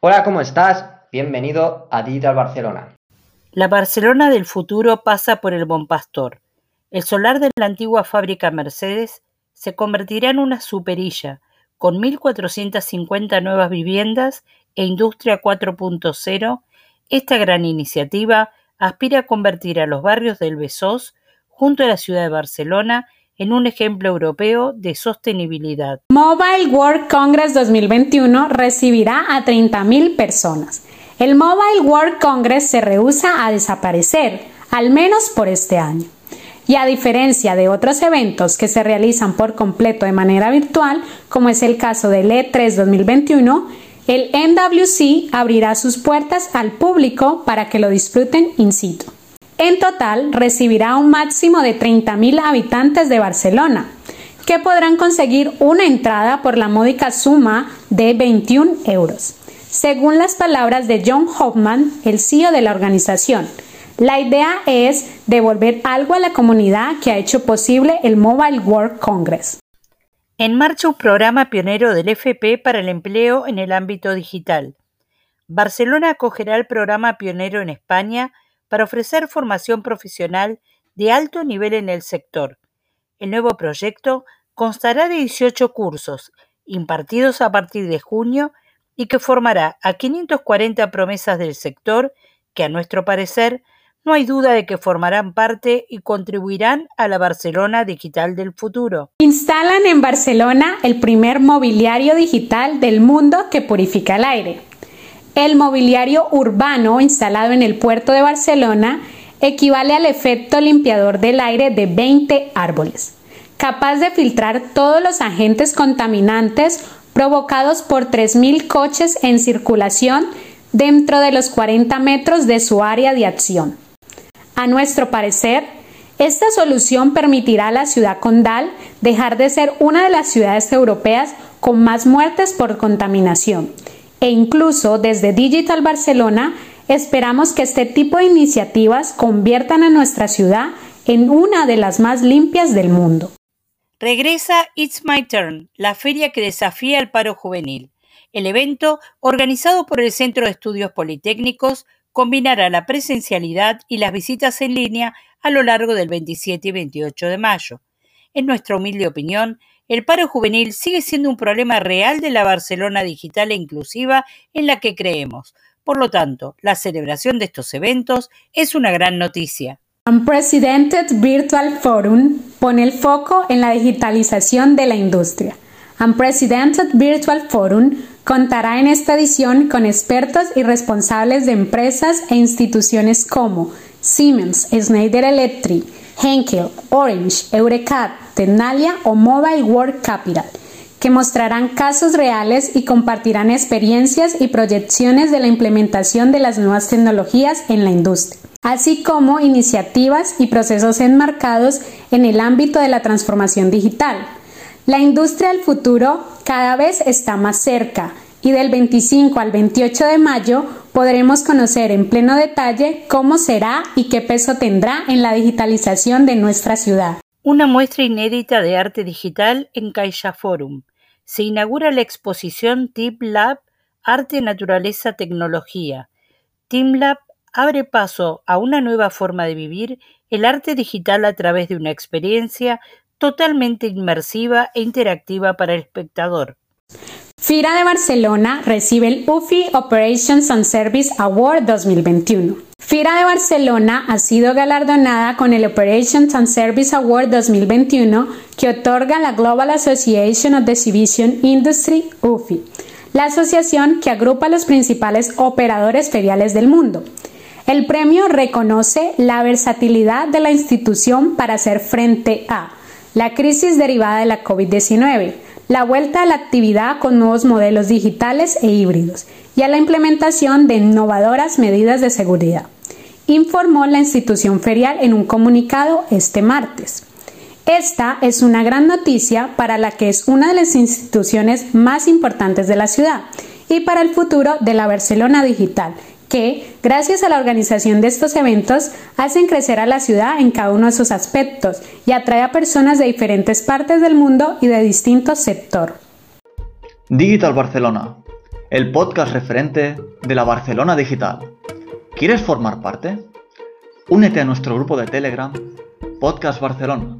Hola, ¿cómo estás? Bienvenido a Digital Barcelona. La Barcelona del futuro pasa por el Bon Pastor. El solar de la antigua fábrica Mercedes se convertirá en una superilla, con 1.450 nuevas viviendas e Industria 4.0. Esta gran iniciativa aspira a convertir a los barrios del Besós, junto a la ciudad de Barcelona, en un ejemplo europeo de sostenibilidad. Mobile World Congress 2021 recibirá a 30.000 personas. El Mobile World Congress se rehúsa a desaparecer, al menos por este año. Y a diferencia de otros eventos que se realizan por completo de manera virtual, como es el caso del E3 2021, el NWC abrirá sus puertas al público para que lo disfruten in situ. En total, recibirá un máximo de 30.000 habitantes de Barcelona, que podrán conseguir una entrada por la módica suma de 21 euros. Según las palabras de John Hoffman, el CEO de la organización, la idea es devolver algo a la comunidad que ha hecho posible el Mobile World Congress. En marcha un programa pionero del FP para el empleo en el ámbito digital. Barcelona acogerá el programa pionero en España para ofrecer formación profesional de alto nivel en el sector. El nuevo proyecto constará de 18 cursos, impartidos a partir de junio, y que formará a 540 promesas del sector que, a nuestro parecer, no hay duda de que formarán parte y contribuirán a la Barcelona digital del futuro. Instalan en Barcelona el primer mobiliario digital del mundo que purifica el aire. El mobiliario urbano instalado en el puerto de Barcelona equivale al efecto limpiador del aire de 20 árboles, capaz de filtrar todos los agentes contaminantes provocados por 3.000 coches en circulación dentro de los 40 metros de su área de acción. A nuestro parecer, esta solución permitirá a la ciudad condal dejar de ser una de las ciudades europeas con más muertes por contaminación e incluso desde Digital Barcelona esperamos que este tipo de iniciativas conviertan a nuestra ciudad en una de las más limpias del mundo. Regresa It's My Turn, la feria que desafía al paro juvenil. El evento, organizado por el Centro de Estudios Politécnicos, combinará la presencialidad y las visitas en línea a lo largo del 27 y 28 de mayo. En nuestra humilde opinión, el paro juvenil sigue siendo un problema real de la Barcelona digital e inclusiva en la que creemos. Por lo tanto, la celebración de estos eventos es una gran noticia. Unprecedented Virtual Forum pone el foco en la digitalización de la industria. Unprecedented Virtual Forum contará en esta edición con expertos y responsables de empresas e instituciones como Siemens, Schneider Electric, Henkel, Orange, Eurecat, Tenalia o Mobile World Capital, que mostrarán casos reales y compartirán experiencias y proyecciones de la implementación de las nuevas tecnologías en la industria, así como iniciativas y procesos enmarcados en el ámbito de la transformación digital. La industria del futuro cada vez está más cerca y del 25 al 28 de mayo podremos conocer en pleno detalle cómo será y qué peso tendrá en la digitalización de nuestra ciudad. Una muestra inédita de arte digital en Caixa Forum. Se inaugura la exposición Tip Lab Arte, Naturaleza, Tecnología. Lab abre paso a una nueva forma de vivir el arte digital a través de una experiencia totalmente inmersiva e interactiva para el espectador. FIRA de Barcelona recibe el UFI Operations and Service Award 2021. FIRA de Barcelona ha sido galardonada con el Operations and Service Award 2021 que otorga la Global Association of the Exhibition Industry UFI, la asociación que agrupa los principales operadores feriales del mundo. El premio reconoce la versatilidad de la institución para hacer frente a la crisis derivada de la COVID-19, la vuelta a la actividad con nuevos modelos digitales e híbridos y a la implementación de innovadoras medidas de seguridad, informó la institución ferial en un comunicado este martes. Esta es una gran noticia para la que es una de las instituciones más importantes de la ciudad y para el futuro de la Barcelona digital, que, gracias a la organización de estos eventos, hacen crecer a la ciudad en cada uno de sus aspectos y atrae a personas de diferentes partes del mundo y de distintos sectores. Digital Barcelona, el podcast referente de la Barcelona Digital. ¿Quieres formar parte? Únete a nuestro grupo de Telegram, Podcast Barcelona.